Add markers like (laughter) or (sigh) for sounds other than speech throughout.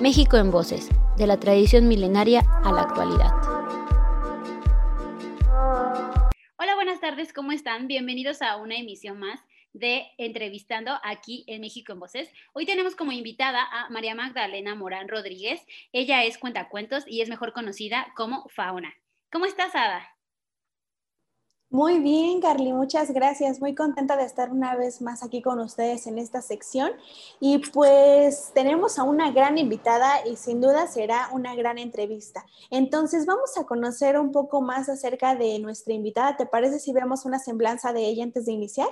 México en Voces, de la tradición milenaria a la actualidad. Hola, buenas tardes, ¿cómo están? Bienvenidos a una emisión más de Entrevistando aquí en México en Voces. Hoy tenemos como invitada a María Magdalena Morán Rodríguez. Ella es cuentacuentos y es mejor conocida como Fauna. ¿Cómo estás, Ada? Muy bien, Carly, muchas gracias. Muy contenta de estar una vez más aquí con ustedes en esta sección. Y pues tenemos a una gran invitada y sin duda será una gran entrevista. Entonces vamos a conocer un poco más acerca de nuestra invitada. ¿Te parece si vemos una semblanza de ella antes de iniciar?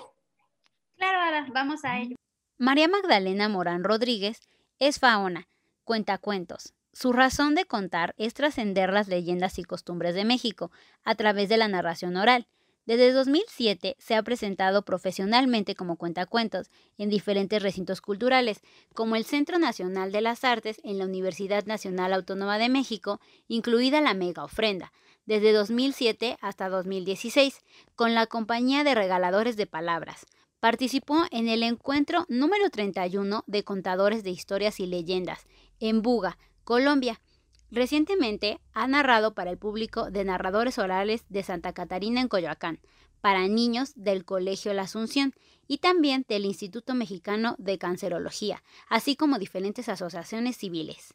Claro, Ada, vamos a ello. María Magdalena Morán Rodríguez es fauna, cuenta cuentos. Su razón de contar es trascender las leyendas y costumbres de México a través de la narración oral desde 2007 se ha presentado profesionalmente como cuentacuentos en diferentes recintos culturales, como el Centro Nacional de las Artes en la Universidad Nacional Autónoma de México, incluida la Mega Ofrenda, desde 2007 hasta 2016, con la Compañía de Regaladores de Palabras. Participó en el encuentro número 31 de Contadores de Historias y Leyendas, en Buga, Colombia, Recientemente ha narrado para el público de narradores orales de Santa Catarina en Coyoacán, para niños del Colegio La Asunción y también del Instituto Mexicano de Cancerología, así como diferentes asociaciones civiles.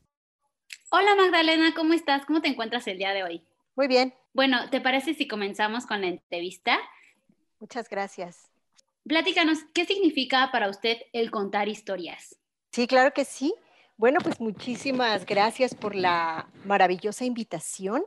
Hola Magdalena, ¿cómo estás? ¿Cómo te encuentras el día de hoy? Muy bien. Bueno, ¿te parece si comenzamos con la entrevista? Muchas gracias. Platícanos, ¿qué significa para usted el contar historias? Sí, claro que sí. Bueno, pues muchísimas gracias por la maravillosa invitación.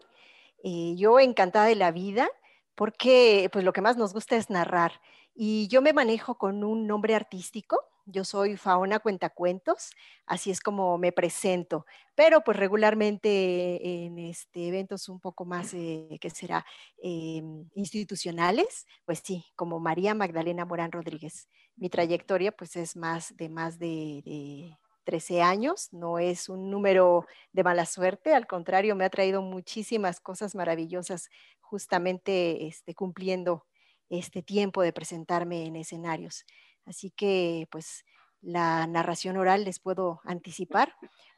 Eh, yo encantada de la vida porque pues lo que más nos gusta es narrar. Y yo me manejo con un nombre artístico. Yo soy Fauna Cuentacuentos, así es como me presento, pero pues regularmente en este, eventos un poco más, eh, que será, em, institucionales, pues sí, como María Magdalena Morán Rodríguez. Mi trayectoria pues es más de más de 13 años, no es un número de mala suerte, al contrario, me ha traído muchísimas cosas maravillosas justamente este, cumpliendo este tiempo de presentarme en escenarios. Así que pues la narración oral les puedo anticipar,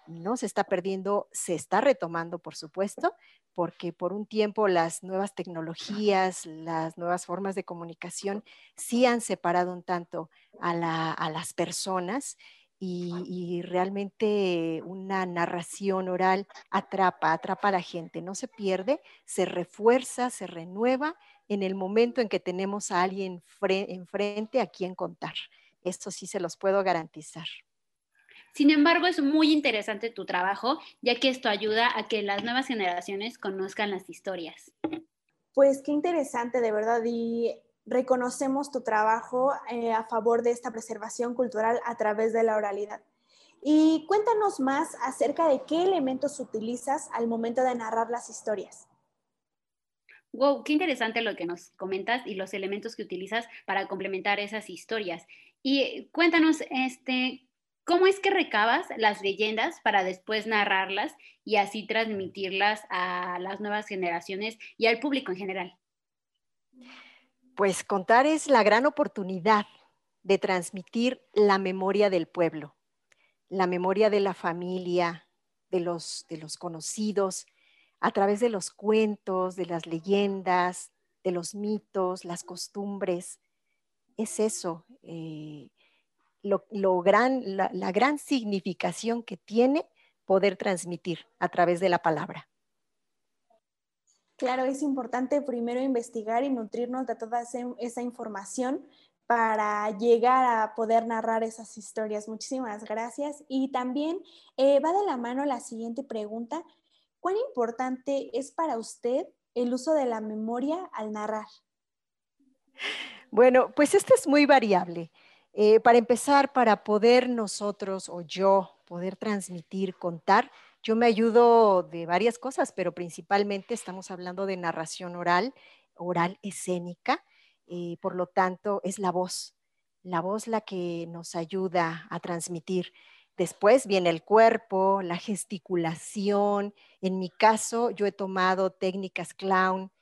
no se está perdiendo, se está retomando, por supuesto, porque por un tiempo las nuevas tecnologías, las nuevas formas de comunicación sí han separado un tanto a, a las personas y, realmente una narración oral atrapa, atrapa a la gente, no se pierde, se refuerza, se renueva en el momento en que tenemos a alguien enfrente a quien contar. Esto sí se los puedo garantizar. Sin embargo, es muy interesante tu trabajo, ya que esto ayuda a que las nuevas generaciones conozcan las historias. Pues qué interesante, de verdad. Y reconocemos tu trabajo eh, a favor de esta preservación cultural a través de la oralidad. Y cuéntanos más acerca de qué elementos utilizas al momento de narrar las historias. Wow, qué interesante lo que nos comentas y los elementos que utilizas para complementar esas historias. Y cuéntanos, este, ¿cómo es que recabas las leyendas para después narrarlas y así transmitirlas a las nuevas generaciones y al público en general? Pues contar es la gran oportunidad de transmitir la memoria del pueblo, la memoria de la familia, de los, de los conocidos, a través de los cuentos, de las leyendas, de los mitos, las costumbres. Es eso, eh, lo, gran, la gran significación que tiene poder transmitir a través de la palabra. Claro, es importante primero investigar y nutrirnos de toda esa información para llegar a poder narrar esas historias. Muchísimas gracias. Y también eh, va de la mano la siguiente pregunta. ¿Cuán importante es para usted el uso de la memoria al narrar? Bueno, pues esto es muy variable. Eh, para empezar, para poder nosotros o yo poder transmitir, contar, yo me ayudo de varias cosas, pero principalmente estamos hablando de narración oral, oral escénica, y eh, por lo tanto es la voz, la voz la que nos ayuda a transmitir. Después viene el cuerpo, la gesticulación. En mi caso, yo he tomado técnicas clown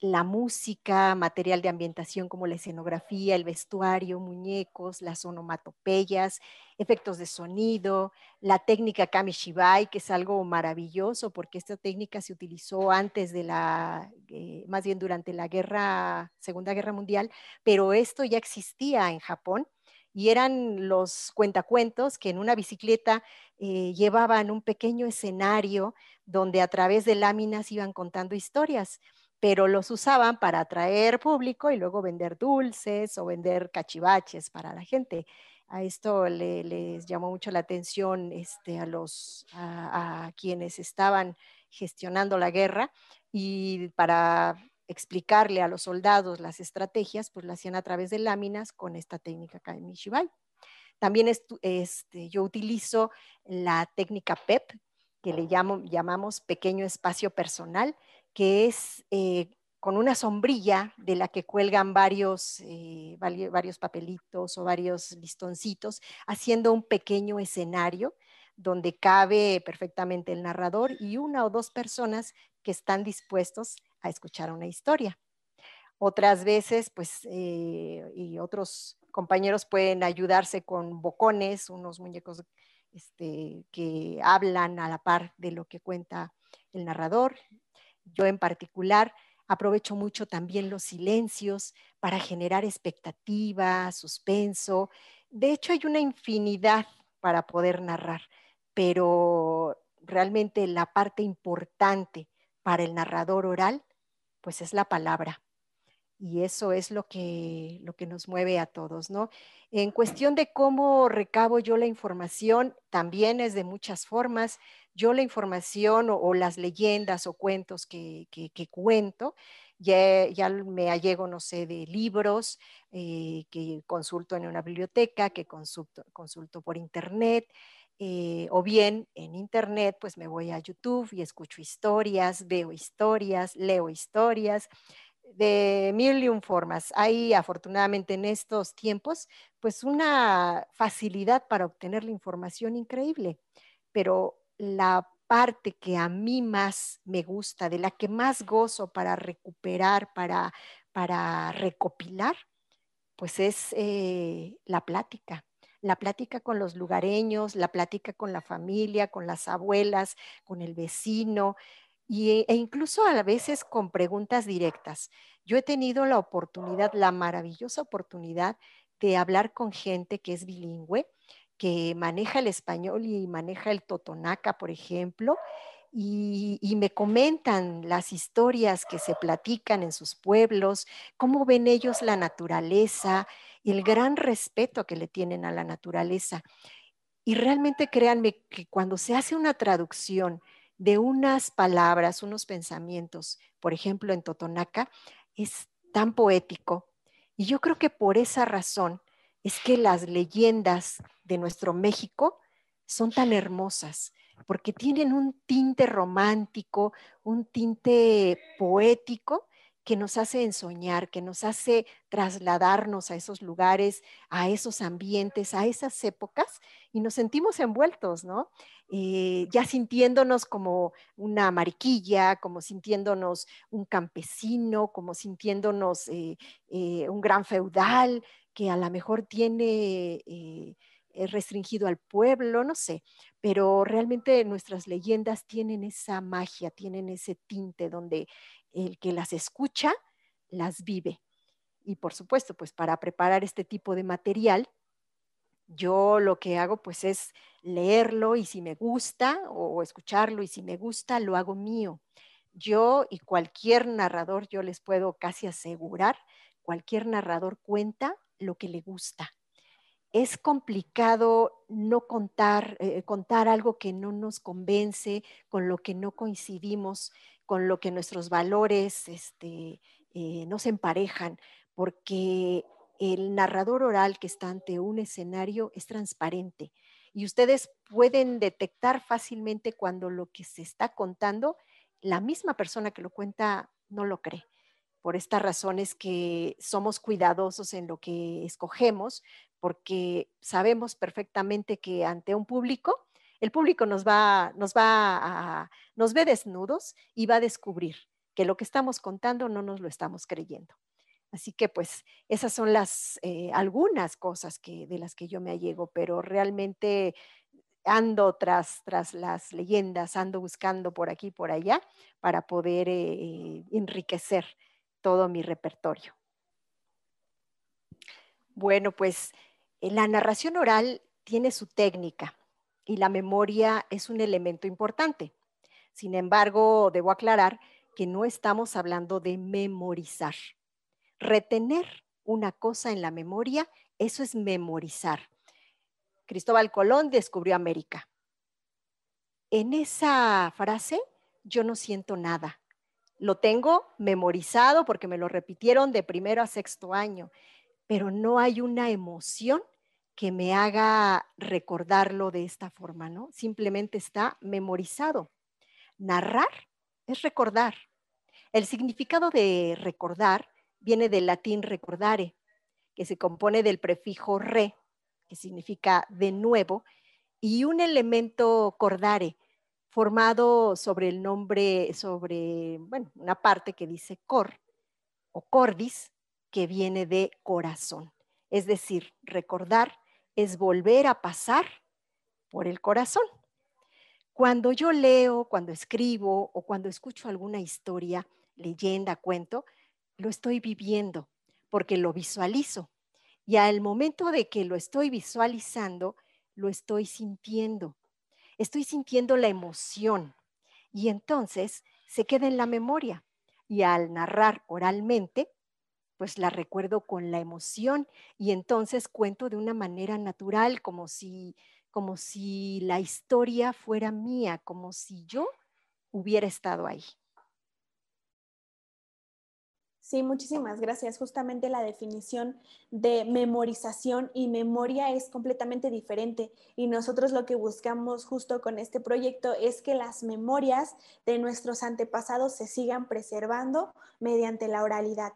la música, material de ambientación como la escenografía, el vestuario, muñecos, las onomatopeyas, efectos de sonido, la técnica Kamishibai, que es algo maravilloso porque esta técnica se utilizó antes de la, eh, más bien durante la guerra, Segunda Guerra Mundial, pero esto ya existía en Japón y eran los cuentacuentos que en una bicicleta eh, llevaban un pequeño escenario donde a través de láminas iban contando historias pero los usaban para atraer público y luego vender dulces o vender cachivaches para la gente. A esto les llamó mucho la atención este, a, los, a, quienes estaban gestionando la guerra y para explicarle a los soldados las estrategias, pues lo hacían a través de láminas con esta técnica Kamishibai. También este, yo utilizo la técnica PEP, que le llamo, llamamos pequeño espacio personal, que es eh, con una sombrilla de la que cuelgan varios, eh, varios papelitos o varios listoncitos, haciendo un pequeño escenario donde cabe perfectamente el narrador y una o dos personas que están dispuestos a escuchar una historia. Otras veces, pues, eh, y otros compañeros pueden ayudarse con bocones, unos muñecos este, que hablan a la par de lo que cuenta el narrador, yo en particular aprovecho mucho también los silencios para generar expectativa, suspenso. De hecho, hay una infinidad para poder narrar, pero realmente la parte importante para el narrador oral, pues es la palabra. Y eso es lo que, lo que nos mueve a todos, ¿no? En cuestión de cómo recabo yo la información, también es de muchas formas yo la información o, las leyendas o cuentos que, cuento, ya, ya, me allego, no sé, de libros eh, que consulto en una biblioteca, que consulto, consulto por internet, eh, o bien en internet, pues me voy a YouTube y escucho historias, veo historias, leo historias de mil formas. Hay afortunadamente en estos tiempos, pues una facilidad para obtener la información increíble, pero la parte que a mí más me gusta, de la que más gozo para recuperar, para, para recopilar, pues es eh, la plática. La plática con los lugareños, la plática con la familia, con las abuelas, con el vecino y, e incluso a veces con preguntas directas. Yo he tenido la oportunidad, la maravillosa oportunidad de hablar con gente que es bilingüe que maneja el español y maneja el totonaca, por ejemplo, y, me comentan las historias que se platican en sus pueblos, cómo ven ellos la naturaleza, el gran respeto que le tienen a la naturaleza. Y realmente créanme que cuando se hace una traducción de unas palabras, unos pensamientos, por ejemplo en totonaca, es tan poético. Y yo creo que por esa razón es que las leyendas de nuestro México son tan hermosas, porque tienen un tinte romántico, un tinte poético que nos hace ensoñar, que nos hace trasladarnos a esos lugares, a esos ambientes, a esas épocas y nos sentimos envueltos, ¿no? Eh, ya sintiéndonos como una mariquilla, como sintiéndonos un campesino, como sintiéndonos eh, eh, un gran feudal, que a lo mejor tiene restringido al pueblo, no sé, pero realmente nuestras leyendas tienen esa magia, tienen ese tinte donde el que las escucha las vive. Y por supuesto, pues para preparar este tipo de material, yo lo que hago pues es leerlo y si me gusta o escucharlo y si me gusta lo hago mío. Yo y cualquier narrador, yo les puedo casi asegurar, cualquier narrador cuenta lo que le gusta. Es complicado no contar, eh, contar algo que no nos convence, con lo que no coincidimos, con lo que nuestros valores este, eh, no se emparejan, porque el narrador oral que está ante un escenario es transparente y ustedes pueden detectar fácilmente cuando lo que se está contando, la misma persona que lo cuenta no lo cree por estas razones que somos cuidadosos en lo que escogemos, porque sabemos perfectamente que ante un público, el público nos va, nos va a, nos ve desnudos y va a descubrir que lo que estamos contando no nos lo estamos creyendo. Así que pues esas son las eh, algunas cosas que, de las que yo me allego, pero realmente ando tras, tras las leyendas, ando buscando por aquí, por allá, para poder eh, enriquecer todo mi repertorio. Bueno, pues eh, la narración oral tiene su técnica y la memoria es un elemento importante. Sin embargo, debo aclarar que no estamos hablando de memorizar. Retener una cosa en la memoria, eso es memorizar. Cristóbal Colón descubrió América. En esa frase yo no siento nada. Lo tengo memorizado porque me lo repitieron de primero a sexto año, pero no hay una emoción que me haga recordarlo de esta forma, ¿no? Simplemente está memorizado. Narrar es recordar. El significado de recordar viene del latín recordare, que se compone del prefijo re, que significa de nuevo, y un elemento cordare, formado sobre el nombre, sobre, bueno, una parte que dice cor o cordis, que viene de corazón. Es decir, recordar es volver a pasar por el corazón. Cuando yo leo, cuando escribo o cuando escucho alguna historia, leyenda, cuento, lo estoy viviendo porque lo visualizo. Y al momento de que lo estoy visualizando, lo estoy sintiendo. Estoy sintiendo la emoción. Y entonces se queda en la memoria. Y al narrar oralmente, pues la recuerdo con la emoción y entonces cuento de una manera natural, como si, como si la historia fuera mía, como si yo hubiera estado ahí. Sí, muchísimas gracias. Justamente la definición de memorización y memoria es completamente diferente y nosotros lo que buscamos justo con este proyecto es que las memorias de nuestros antepasados se sigan preservando mediante la oralidad.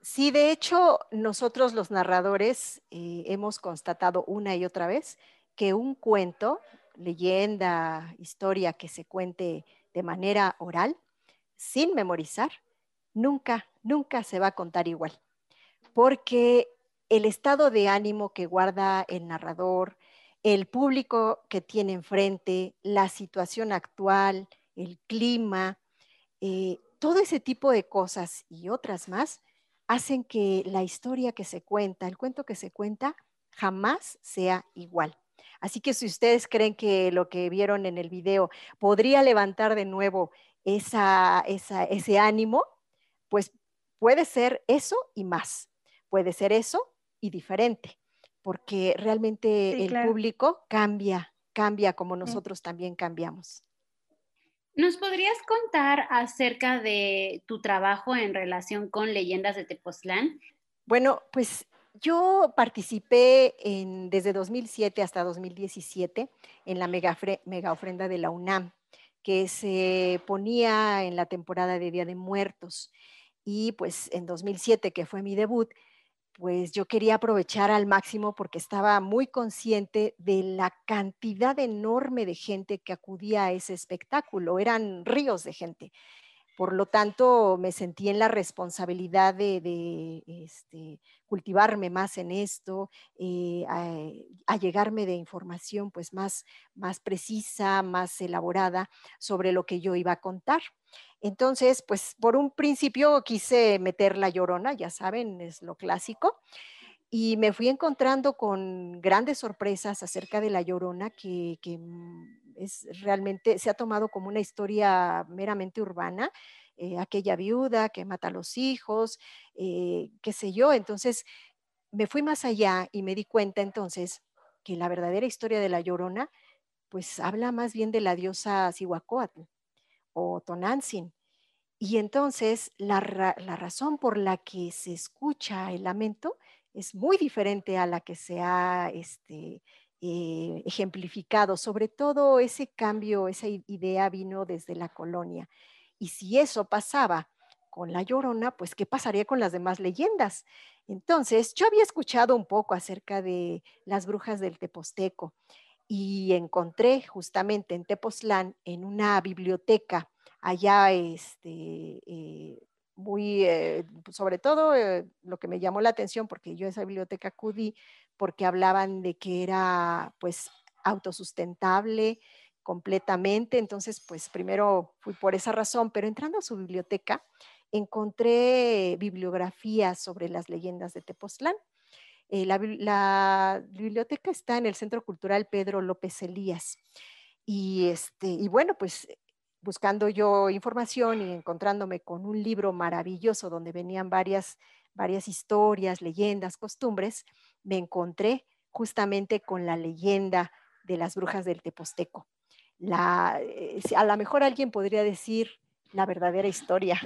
Sí, de hecho, nosotros los narradores eh, hemos constatado una y otra vez que un cuento, leyenda, historia que se cuente de manera oral, sin memorizar, nunca, nunca se va a contar igual, porque el estado de ánimo que guarda el narrador, el público que tiene enfrente, la situación actual, el clima, eh, todo ese tipo de cosas y otras más hacen que la historia que se cuenta, el cuento que se cuenta, jamás sea igual. Así que si ustedes creen que lo que vieron en el video podría levantar de nuevo ese ánimo, pues puede ser eso y más. Puede ser eso y diferente, porque realmente el público cambia, cambia como nosotros también cambiamos. ¿Nos podrías contar acerca de tu trabajo en relación con leyendas de Tepoztlán? Bueno, pues yo participé en, desde 2007 hasta 2017 en la mega, mega ofrenda de la UNAM, que se ponía en la temporada de Día de Muertos. Y pues en 2007, que fue mi debut, pues yo quería aprovechar al máximo porque estaba muy consciente de la cantidad enorme de gente que acudía a ese espectáculo. Eran ríos de gente. Por lo tanto, me sentí en la responsabilidad de, este, cultivarme más en esto, eh, a, llegarme de información pues más, más precisa, más elaborada sobre lo que yo iba a contar. Entonces, pues por un principio quise meter la llorona, ya saben, es lo clásico, y me fui encontrando con grandes sorpresas acerca de la llorona que, mm, es realmente, se ha tomado como una historia meramente urbana, eh, aquella viuda que mata a los hijos, eh, qué sé yo. Entonces, me fui más allá y me di cuenta entonces que la verdadera historia de la llorona, pues habla más bien de la diosa Cihuacóatl o Tonantzin. Y entonces la, razón por la que se escucha el lamento es muy diferente a la que se ha este, eh, ejemplificado. Sobre todo ese cambio, esa idea vino desde la colonia. Y si eso pasaba con la llorona, pues ¿qué pasaría con las demás leyendas? Entonces, yo había escuchado un poco acerca de las brujas del Teposteco y encontré justamente en Tepoztlán, en una biblioteca allá, este, eh, muy, eh, sobre todo lo que me llamó la atención, porque yo a esa biblioteca acudí, porque hablaban de que era pues autosustentable completamente, entonces pues primero fui por esa razón, pero entrando a su biblioteca encontré bibliografías sobre las leyendas de Tepoztlán. Eh, la, biblioteca está en el Centro Cultural Pedro López Elías. Y, este, y bueno, pues buscando yo información y encontrándome con un libro maravilloso donde venían varias, varias historias, leyendas, costumbres, me encontré justamente con la leyenda de las brujas del Teposteco. La, eh, a lo mejor alguien podría decir la verdadera historia,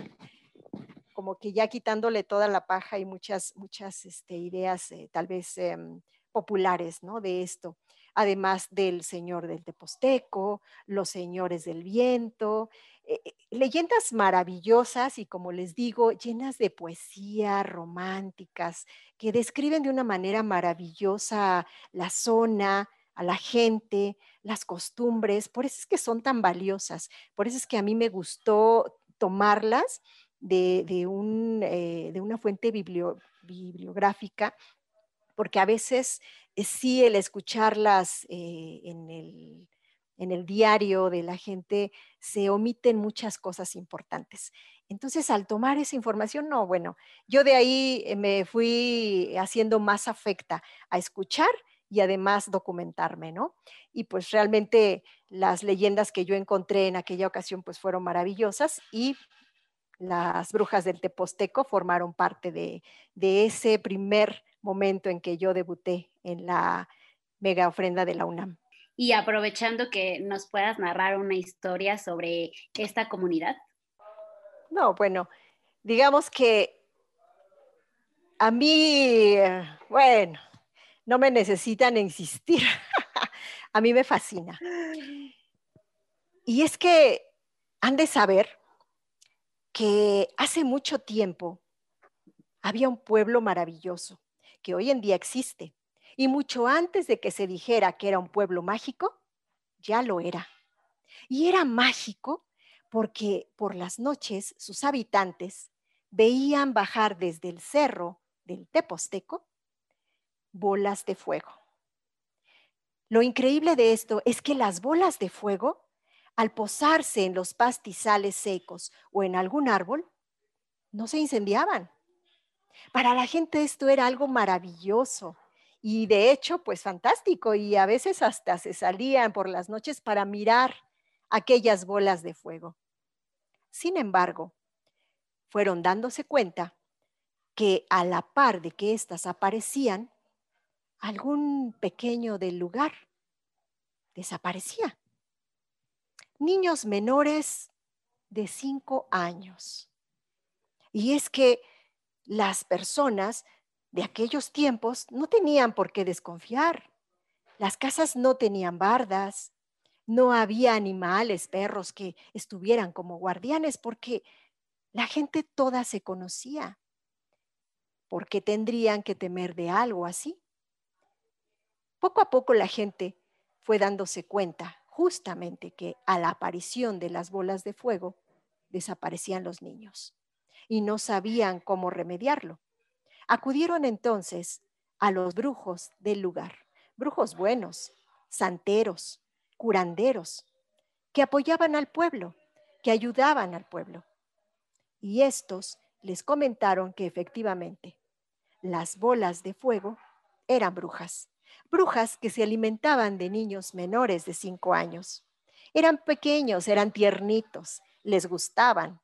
como que ya quitándole toda la paja y muchas, muchas este, ideas eh, tal vez em, populares ¿no? de esto, además del señor del Teposteco, los señores del viento, eh, leyendas maravillosas y como les digo, llenas de poesía, románticas, que describen de una manera maravillosa la zona, a la gente, las costumbres, por eso es que son tan valiosas, por eso es que a mí me gustó tomarlas de, de, eh, una fuente bibliográfica, porque a veces eh, sí el escucharlas eh, en el en el diario de la gente se omiten muchas cosas importantes. Entonces, al tomar esa información, no, bueno, yo de ahí eh, me fui haciendo más afecta a escuchar y además documentarme, ¿no? Y pues realmente las leyendas que yo encontré en aquella ocasión pues fueron maravillosas y las brujas del Teposteco formaron parte de, de ese primer momento en que yo debuté en la mega ofrenda de la UNAM y aprovechando que nos puedas narrar una historia sobre esta comunidad. No, bueno, digamos que a mí, bueno, no me necesitan insistir. (laughs) a mí me fascina. Y es que han de saber que hace mucho tiempo había un pueblo maravilloso que hoy en día existe, y mucho antes de que se dijera que era un pueblo mágico, ya lo era. Y era mágico porque por las noches sus habitantes veían bajar desde el cerro del Teposteco bolas de fuego. Lo increíble de esto es que las bolas de fuego, al posarse en los pastizales secos o en algún árbol, no se incendiaban. Para la gente esto era algo maravilloso, y de hecho, pues fantástico. Y a veces hasta se salían por las noches para mirar aquellas bolas de fuego. Sin embargo, fueron dándose cuenta que a la par de que éstas aparecían, algún pequeño del lugar desaparecía. Niños menores de cinco años. Y es que las personas de aquellos tiempos no tenían por qué desconfiar. Las casas no tenían bardas, no había animales, perros que estuvieran como guardianes porque la gente toda se conocía. ¿Por qué tendrían que temer de algo así? Poco a poco la gente fue dándose cuenta justamente que a la aparición de las bolas de fuego desaparecían los niños y no sabían cómo remediarlo. Acudieron entonces a los brujos del lugar, brujos buenos, santeros, curanderos, que apoyaban al pueblo, que ayudaban al pueblo. Y estos les comentaron que efectivamente las bolas de fuego eran brujas, brujas que se alimentaban de niños menores de cinco años. Eran pequeños, eran tiernitos, les gustaban,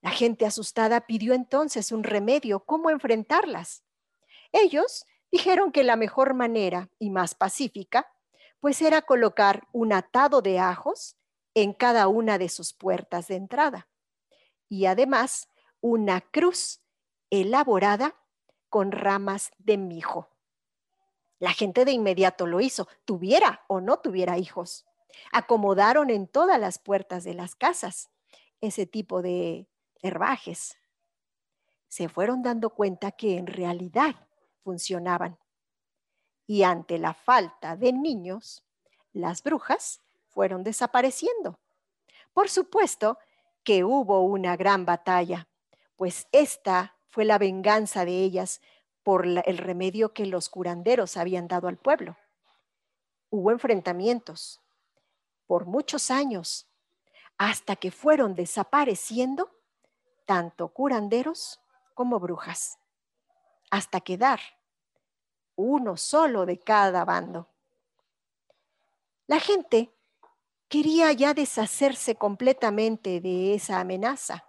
la gente asustada pidió entonces un remedio, cómo enfrentarlas. Ellos dijeron que la mejor manera y más pacífica, pues era colocar un atado de ajos en cada una de sus puertas de entrada y además una cruz elaborada con ramas de mijo. La gente de inmediato lo hizo, tuviera o no tuviera hijos. Acomodaron en todas las puertas de las casas ese tipo de herbajes, se fueron dando cuenta que en realidad funcionaban. Y ante la falta de niños, las brujas fueron desapareciendo. Por supuesto que hubo una gran batalla, pues esta fue la venganza de ellas por el remedio que los curanderos habían dado al pueblo. Hubo enfrentamientos por muchos años, hasta que fueron desapareciendo tanto curanderos como brujas, hasta quedar uno solo de cada bando. La gente quería ya deshacerse completamente de esa amenaza,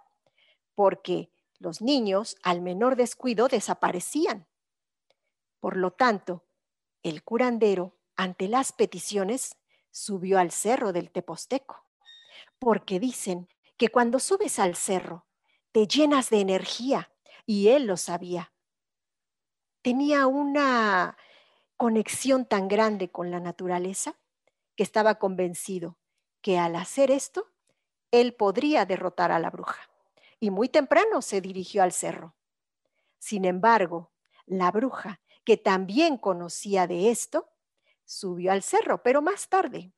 porque los niños al menor descuido desaparecían. Por lo tanto, el curandero, ante las peticiones, subió al cerro del Teposteco, porque dicen que cuando subes al cerro te llenas de energía, y él lo sabía. Tenía una conexión tan grande con la naturaleza que estaba convencido que al hacer esto, él podría derrotar a la bruja. Y muy temprano se dirigió al cerro. Sin embargo, la bruja, que también conocía de esto, subió al cerro, pero más tarde,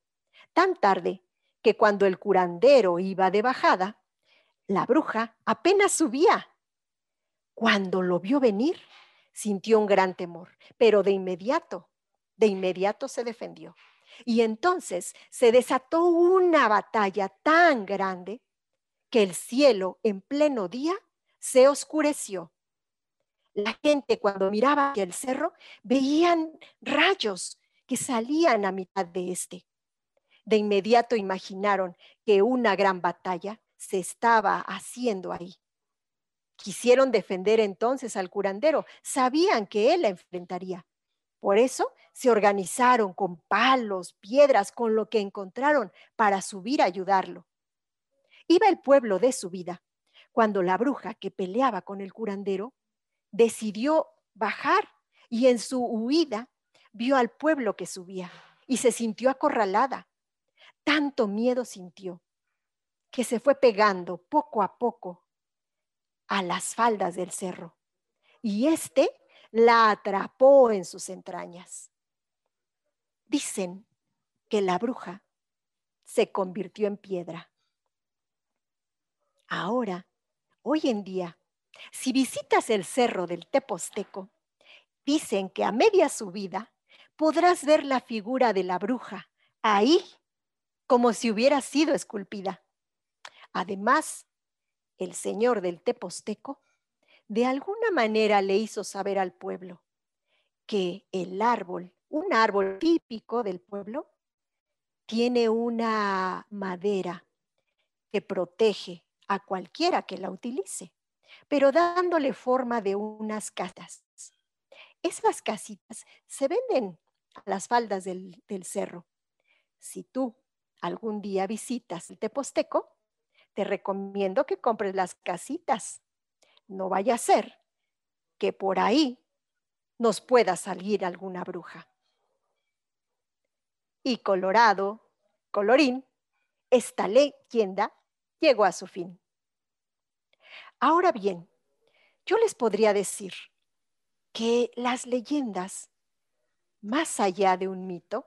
tan tarde que cuando el curandero iba de bajada, la bruja apenas subía. Cuando lo vio venir, sintió un gran temor, pero de inmediato, de inmediato se defendió. Y entonces se desató una batalla tan grande que el cielo en pleno día se oscureció. La gente cuando miraba hacia el cerro veían rayos que salían a mitad de este. De inmediato imaginaron que una gran batalla se estaba haciendo ahí. Quisieron defender entonces al curandero, sabían que él la enfrentaría. Por eso se organizaron con palos, piedras, con lo que encontraron para subir a ayudarlo. Iba el pueblo de su vida, cuando la bruja que peleaba con el curandero decidió bajar y en su huida vio al pueblo que subía y se sintió acorralada. Tanto miedo sintió que se fue pegando poco a poco a las faldas del cerro. Y éste la atrapó en sus entrañas. Dicen que la bruja se convirtió en piedra. Ahora, hoy en día, si visitas el cerro del Teposteco, dicen que a media subida podrás ver la figura de la bruja ahí, como si hubiera sido esculpida. Además, el señor del Teposteco de alguna manera le hizo saber al pueblo que el árbol, un árbol típico del pueblo, tiene una madera que protege a cualquiera que la utilice, pero dándole forma de unas casas. Esas casitas se venden a las faldas del, del cerro. Si tú algún día visitas el Teposteco, te recomiendo que compres las casitas. No vaya a ser que por ahí nos pueda salir alguna bruja. Y Colorado, colorín, esta leyenda llegó a su fin. Ahora bien, yo les podría decir que las leyendas, más allá de un mito,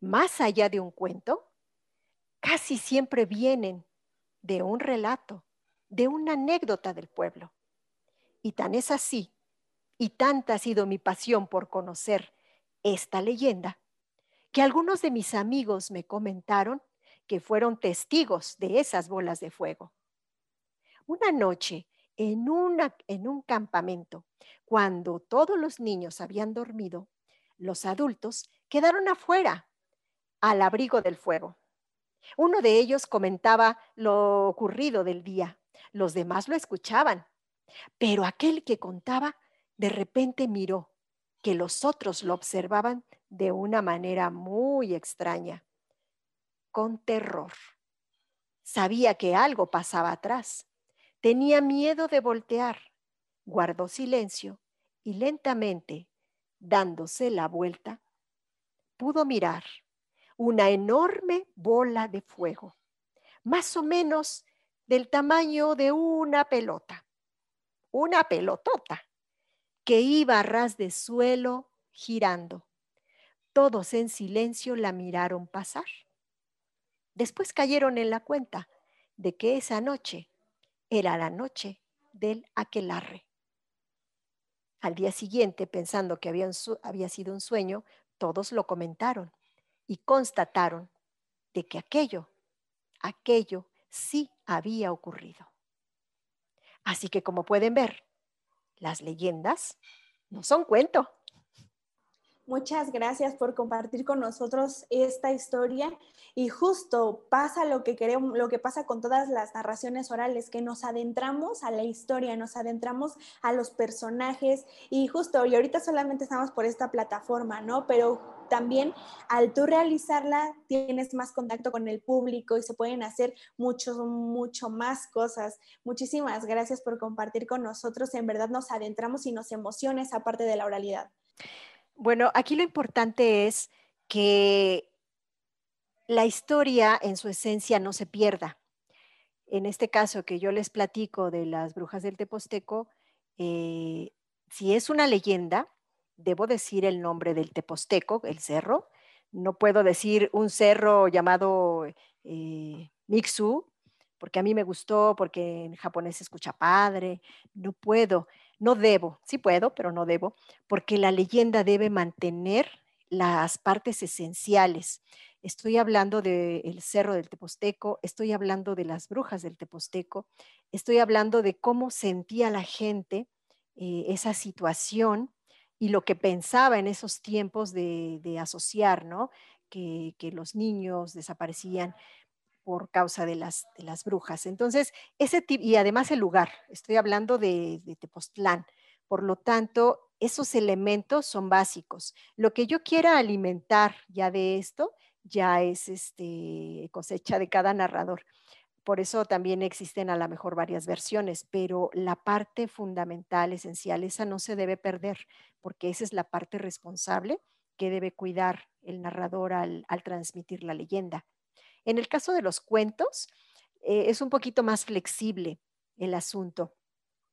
más allá de un cuento, casi siempre vienen de un relato, de una anécdota del pueblo. Y tan es así, y tanta ha sido mi pasión por conocer esta leyenda, que algunos de mis amigos me comentaron que fueron testigos de esas bolas de fuego. Una noche, en, un campamento, cuando todos los niños habían dormido, los adultos quedaron afuera, al abrigo del fuego. Uno de ellos comentaba lo ocurrido del día, los demás lo escuchaban, pero aquel que contaba de repente miró que los otros lo observaban de una manera muy extraña, con terror. Sabía que algo pasaba atrás. Tenía miedo de voltear. Guardó silencio y lentamente, dándose la vuelta, pudo mirar una enorme bola de fuego, más o menos del tamaño de una pelota, una pelotota, que iba a ras de suelo girando. Todos en silencio la miraron pasar. Después cayeron en la cuenta de que esa noche era la noche del aquelarre. Al día siguiente, pensando que había, había sido un sueño, todos lo comentaron y constataron de que aquello, aquello sí había ocurrido. Así que como pueden ver, las leyendas no son cuento. Muchas gracias por compartir con nosotros esta historia y justo pasa lo que queremos, lo que pasa con todas las narraciones orales, que nos adentramos a la historia, nos adentramos a los personajes y justo, y ahorita solamente estamos por esta plataforma, ¿no? Pero también al tú realizarla tienes más contacto con el público y se pueden hacer mucho, mucho más cosas. Muchísimas gracias por compartir con nosotros. En verdad nos adentramos y nos emociona esa parte de la oralidad. Bueno, aquí lo importante es que la historia en su esencia no se pierda. En este caso que yo les platico de las brujas del Teposteco, eh, si es una leyenda, debo decir el nombre del Teposteco, el cerro. No puedo decir un cerro llamado eh, Mixu, porque a mí me gustó, porque en japonés se escucha padre. No puedo. No debo, sí puedo, pero no debo, porque la leyenda debe mantener las partes esenciales. Estoy hablando del Cerro del Teposteco, estoy hablando de las brujas del Teposteco, estoy hablando de cómo sentía la gente eh, esa situación y lo que pensaba en esos tiempos de, asociar, ¿no? Que, que, los niños desaparecían por causa de las, de las brujas. Entonces, ese y además el lugar, estoy hablando de, de Tepoztlán. Por lo tanto, esos elementos son básicos. Lo que yo quiera alimentar ya de esto, ya es este, cosecha de cada narrador. Por eso también existen a lo mejor varias versiones, pero la parte fundamental, esencial, esa no se debe perder, porque esa es la parte responsable que debe cuidar el narrador al transmitir la leyenda. En el caso de los cuentos, eh, es un poquito más flexible el asunto.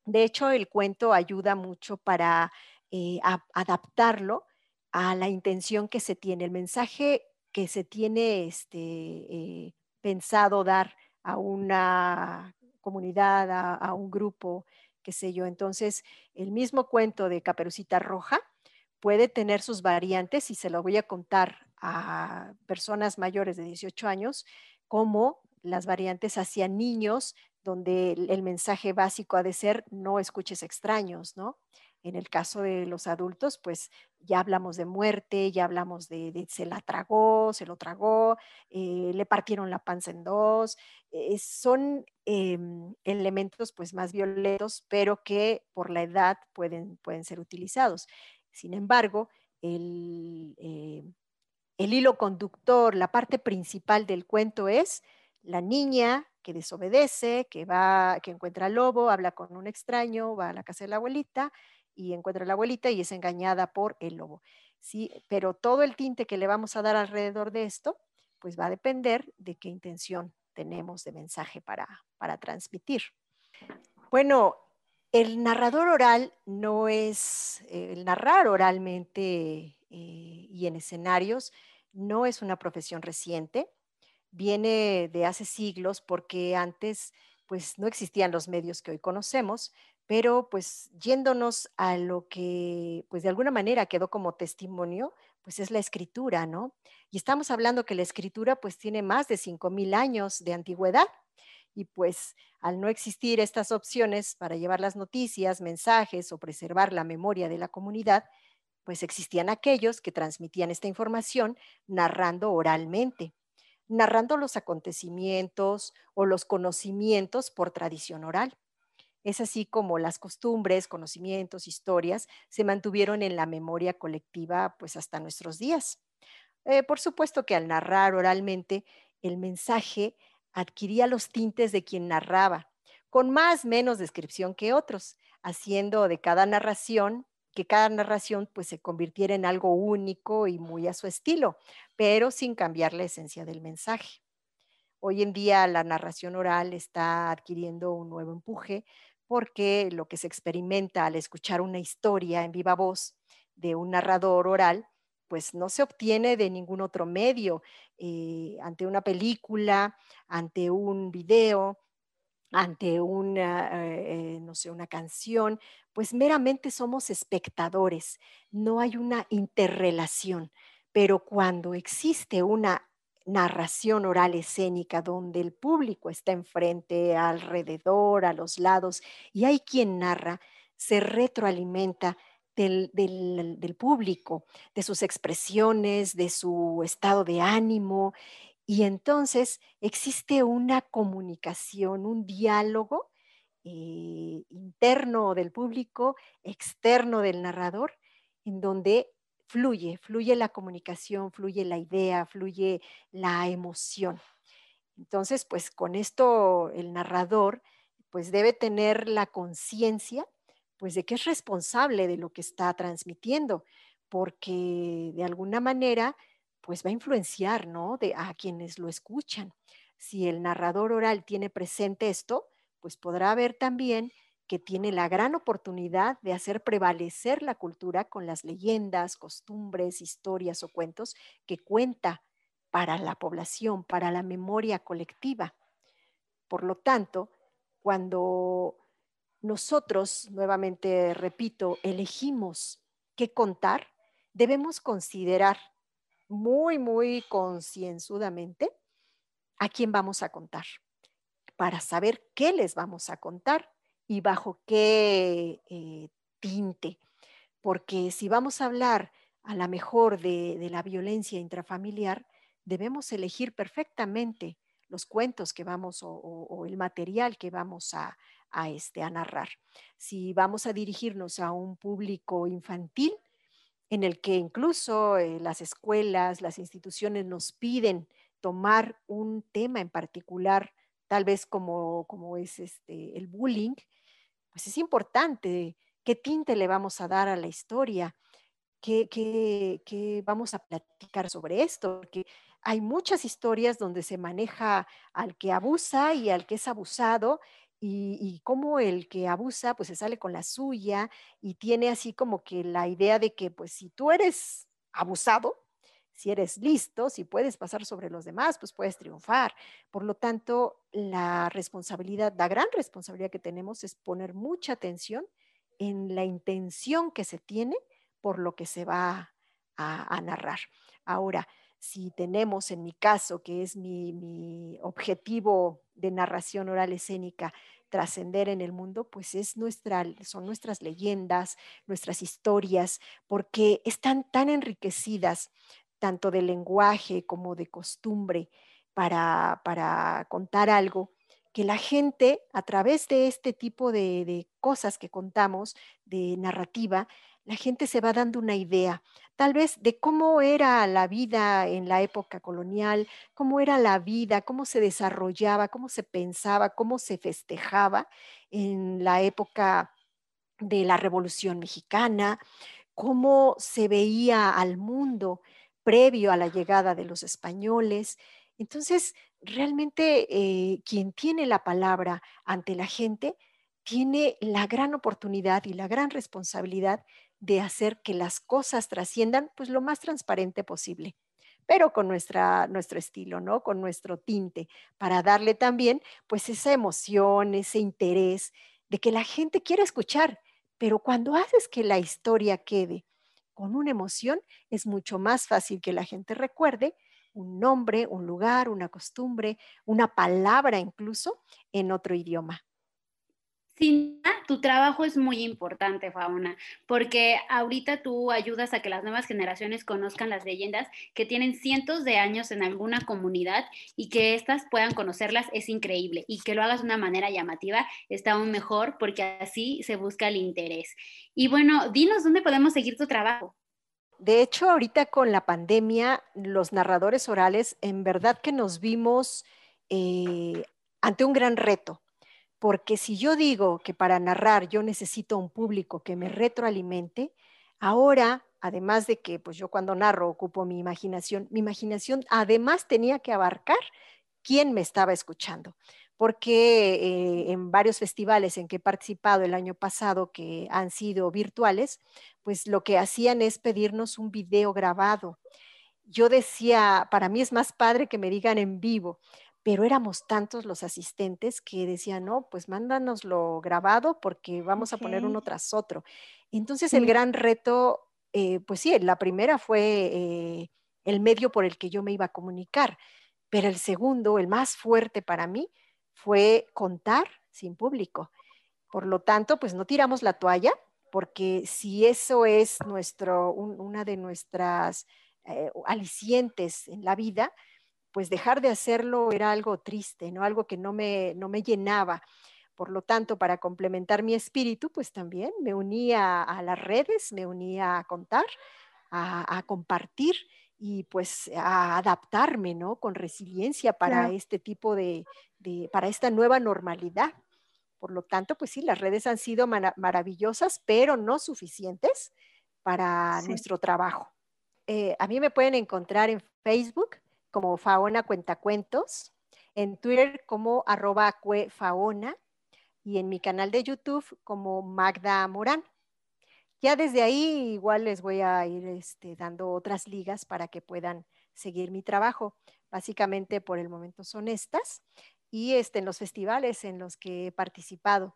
De hecho, el cuento ayuda mucho para eh, adaptarlo a la intención que se tiene, el mensaje que se tiene este, eh, pensado dar a una comunidad, a, a, un grupo, qué sé yo. Entonces, el mismo cuento de Caperucita Roja puede tener sus variantes y se lo voy a contar a personas mayores de 18 años, como las variantes hacia niños, donde el mensaje básico ha de ser no escuches extraños, ¿no? En el caso de los adultos, pues ya hablamos de muerte, ya hablamos de, se la tragó, se lo tragó, eh, le partieron la panza en dos. Eh, son em, elementos pues más violentos, pero que por la edad pueden, pueden ser utilizados. Sin embargo, el, eh, el hilo conductor, la parte principal del cuento es la niña que desobedece, que va, que encuentra al lobo, habla con un extraño, va a la casa de la abuelita y encuentra a la abuelita y es engañada por el lobo. Sí, pero todo el tinte que le vamos a dar alrededor de esto, pues va a depender de qué intención tenemos de mensaje para, para transmitir. Bueno, el narrador oral no es, el narrar oralmente eh, y en escenarios no es una profesión reciente, viene de hace siglos porque antes pues no existían los medios que hoy conocemos, pero pues yéndonos a lo que pues de alguna manera quedó como testimonio, pues es la escritura, ¿no? Y estamos hablando que la escritura pues tiene más de 5.000 años de antigüedad y pues al no existir estas opciones para llevar las noticias, mensajes o preservar la memoria de la comunidad, pues existían aquellos que transmitían esta información narrando oralmente, narrando los acontecimientos o los conocimientos por tradición oral. Es así como las costumbres, conocimientos, historias se mantuvieron en la memoria colectiva pues hasta nuestros días. Eh, por supuesto que al narrar oralmente, el mensaje adquiría los tintes de quien narraba, con más menos descripción que otros, haciendo de cada narración que cada narración pues se convirtiera en algo único y muy a su estilo, pero sin cambiar la esencia del mensaje. Hoy en día la narración oral está adquiriendo un nuevo empuje porque lo que se experimenta al escuchar una historia en viva voz de un narrador oral, pues no se obtiene de ningún otro medio, eh, ante una película, ante un video, ante una, eh, no sé, una canción, pues meramente somos espectadores, no hay una interrelación. Pero cuando existe una narración oral escénica donde el público está enfrente, alrededor, a los lados, y hay quien narra, se retroalimenta del, público, de sus expresiones, de su estado de ánimo. Y entonces existe una comunicación, un diálogo eh, interno del público, externo del narrador, en donde fluye, fluye la comunicación, fluye la idea, fluye la emoción. Entonces, pues con esto el narrador pues debe tener la conciencia pues de que es responsable de lo que está transmitiendo, porque de alguna manera pues va a influenciar, ¿no? De a quienes lo escuchan. Si el narrador oral tiene presente esto, pues podrá ver también que tiene la gran oportunidad de hacer prevalecer la cultura con las leyendas, costumbres, historias o cuentos que cuenta para la población, para la memoria colectiva. Por lo tanto, cuando nosotros, nuevamente repito, elegimos qué contar, debemos considerar muy, muy concienzudamente a quién vamos a contar, para saber qué les vamos a contar y bajo qué eh, tinte. Porque si vamos a hablar a la mejor de, la violencia intrafamiliar, debemos elegir perfectamente los cuentos que vamos o el material que vamos a, a, este, a narrar. Si vamos a dirigirnos a un público infantil, en el que incluso eh, las escuelas, las instituciones nos piden tomar un tema en particular, tal vez como, como es este, el bullying, pues es importante qué tinte le vamos a dar a la historia, qué, qué, qué vamos a platicar sobre esto, porque hay muchas historias donde se maneja al que abusa y al que es abusado y, cómo el que abusa pues se sale con la suya y tiene así como que la idea de que pues si tú eres abusado, si eres listo, si puedes pasar sobre los demás, pues puedes triunfar. Por lo tanto, la responsabilidad, la gran responsabilidad que tenemos es poner mucha atención en la intención que se tiene por lo que se va a, narrar. Ahora, si tenemos en mi caso, que es mi objetivo de narración oral escénica trascender en el mundo, pues es nuestra, son nuestras leyendas, nuestras historias, porque están tan enriquecidas tanto de lenguaje como de costumbre para, para contar algo, que la gente a través de este tipo de, de cosas que contamos, de narrativa, la gente se va dando una idea, tal vez de cómo era la vida en la época colonial, cómo era la vida, cómo se desarrollaba, cómo se pensaba, cómo se festejaba en la época de la Revolución Mexicana, cómo se veía al mundo previo a la llegada de los españoles. Entonces, realmente eh, quien tiene la palabra ante la gente tiene la gran oportunidad y la gran responsabilidad de hacer que las cosas trasciendan pues lo más transparente posible pero con nuestra, nuestro estilo, ¿no? Con nuestro tinte, para darle también pues esa emoción, ese interés de que la gente quiera escuchar, pero cuando haces que la historia quede con una emoción, es mucho más fácil que la gente recuerde un nombre, un lugar, una costumbre, una palabra incluso en otro idioma. Sin tu trabajo es muy importante, Fauna, porque ahorita tú ayudas a que las nuevas generaciones conozcan las leyendas que tienen cientos de años en alguna comunidad y que éstas puedan conocerlas es increíble y que lo hagas de una manera llamativa está aún mejor porque así se busca el interés. Y bueno, dinos dónde podemos seguir tu trabajo. De hecho, ahorita con la pandemia, los narradores orales en verdad que nos vimos eh, ante un gran reto porque si yo digo que para narrar yo necesito un público que me retroalimente, ahora, además de que pues yo cuando narro ocupo mi imaginación, mi imaginación además tenía que abarcar quién me estaba escuchando. porque eh, en varios festivales en que he participado el año pasado, que han sido virtuales, pues lo que hacían es pedirnos un video grabado. Yo decía, para mí es más padre que me digan en vivo, pero éramos tantos los asistentes que decían, no, pues mándanoslo grabado porque vamos a poner uno tras otro. Entonces el gran reto, eh, pues sí, la primera fue eh, el medio por el que yo me iba a comunicar, pero el segundo, el más fuerte para mí, fue contar sin público. Por lo tanto, pues no tiramos la toalla, porque si eso es nuestro, una de nuestras eh, alicientes en la vida, pues dejar de hacerlo era algo triste, ¿no? Algo que no me, no me llenaba. Por lo tanto, para complementar mi espíritu, pues también me unía a las redes, me unía a contar, a compartir y pues a adaptarme, ¿no? Con resiliencia para este tipo de, para esta nueva normalidad. Por lo tanto, pues sí, las redes han sido maravillosas, pero no suficientes para nuestro trabajo. Eh, a mí me pueden encontrar en Facebook como Faona Cuentacuentos, en Twitter como arroba cuefaona y en mi canal de YouTube como Magda Morán. Ya desde ahí igual les voy a ir este, dando otras ligas para que puedan seguir mi trabajo. Básicamente por el momento son estas y este, en los festivales en los que he participado.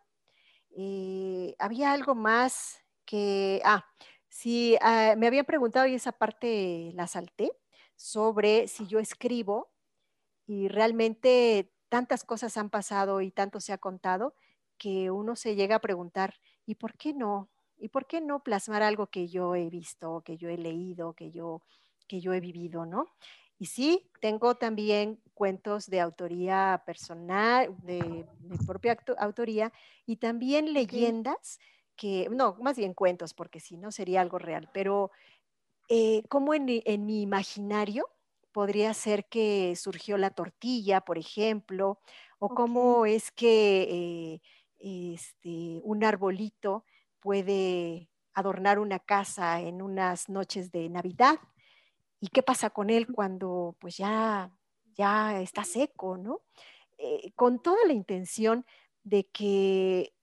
Eh, había algo más que, ah, sí, ah, me habían preguntado y esa parte la salté sobre si yo escribo y realmente tantas cosas han pasado y tanto se ha contado que uno se llega a preguntar, ¿y por qué no? ¿Y por qué no plasmar algo que yo he visto, que yo he leído, que yo, que yo he vivido, ¿no? Y sí, tengo también cuentos de autoría personal, de, mi propia autoría, y también leyendas que, no, más bien cuentos, porque si no sería algo real, pero eh, como en, mi imaginario podría ser que surgió la tortilla, por ejemplo, o cómo es que eh, este, un arbolito puede adornar una casa en unas noches de Navidad. ¿Y qué pasa con él cuando pues ya, ya está seco, ¿no? Eh, con toda la intención de que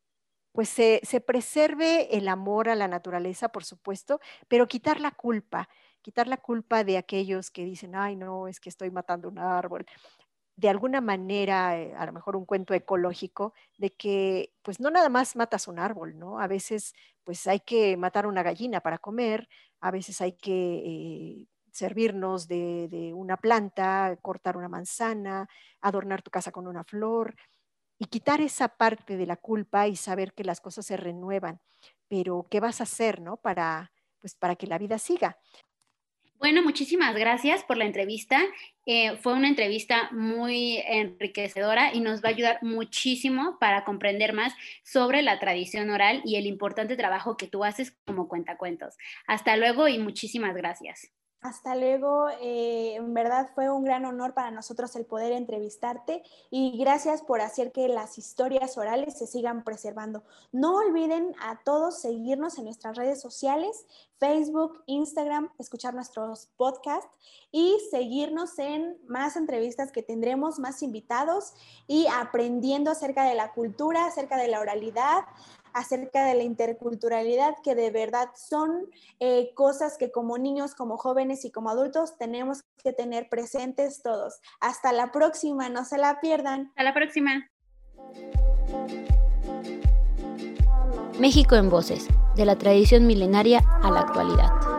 pues se, se, preserve el amor a la naturaleza, por supuesto, pero quitar la culpa, quitar la culpa de aquellos que dicen, ay, no, es que estoy matando un árbol de alguna manera, eh, a lo mejor un cuento ecológico, de que pues no nada más matas un árbol, ¿no? A veces pues hay que matar una gallina para comer, a veces hay que eh, servirnos de, una planta, cortar una manzana, adornar tu casa con una flor y quitar esa parte de la culpa y saber que las cosas se renuevan. Pero, ¿qué vas a hacer, no? Para, pues, para que la vida siga. Bueno, muchísimas gracias por la entrevista. Eh, fue una entrevista muy enriquecedora y nos va a ayudar muchísimo para comprender más sobre la tradición oral y el importante trabajo que tú haces como cuentacuentos. Hasta luego y muchísimas gracias. Hasta luego, eh, en verdad fue un gran honor para nosotros el poder entrevistarte y gracias por hacer que las historias orales se sigan preservando. No olviden a todos seguirnos en nuestras redes sociales, Facebook, Instagram, escuchar nuestros podcasts y seguirnos en más entrevistas que tendremos, más invitados y aprendiendo acerca de la cultura, acerca de la oralidad, acerca de la interculturalidad, que de verdad son eh, cosas que como niños, como jóvenes y como adultos tenemos que tener presentes todos. Hasta la próxima, no se la pierdan. Hasta la próxima. México en Voces, de la tradición milenaria a la actualidad.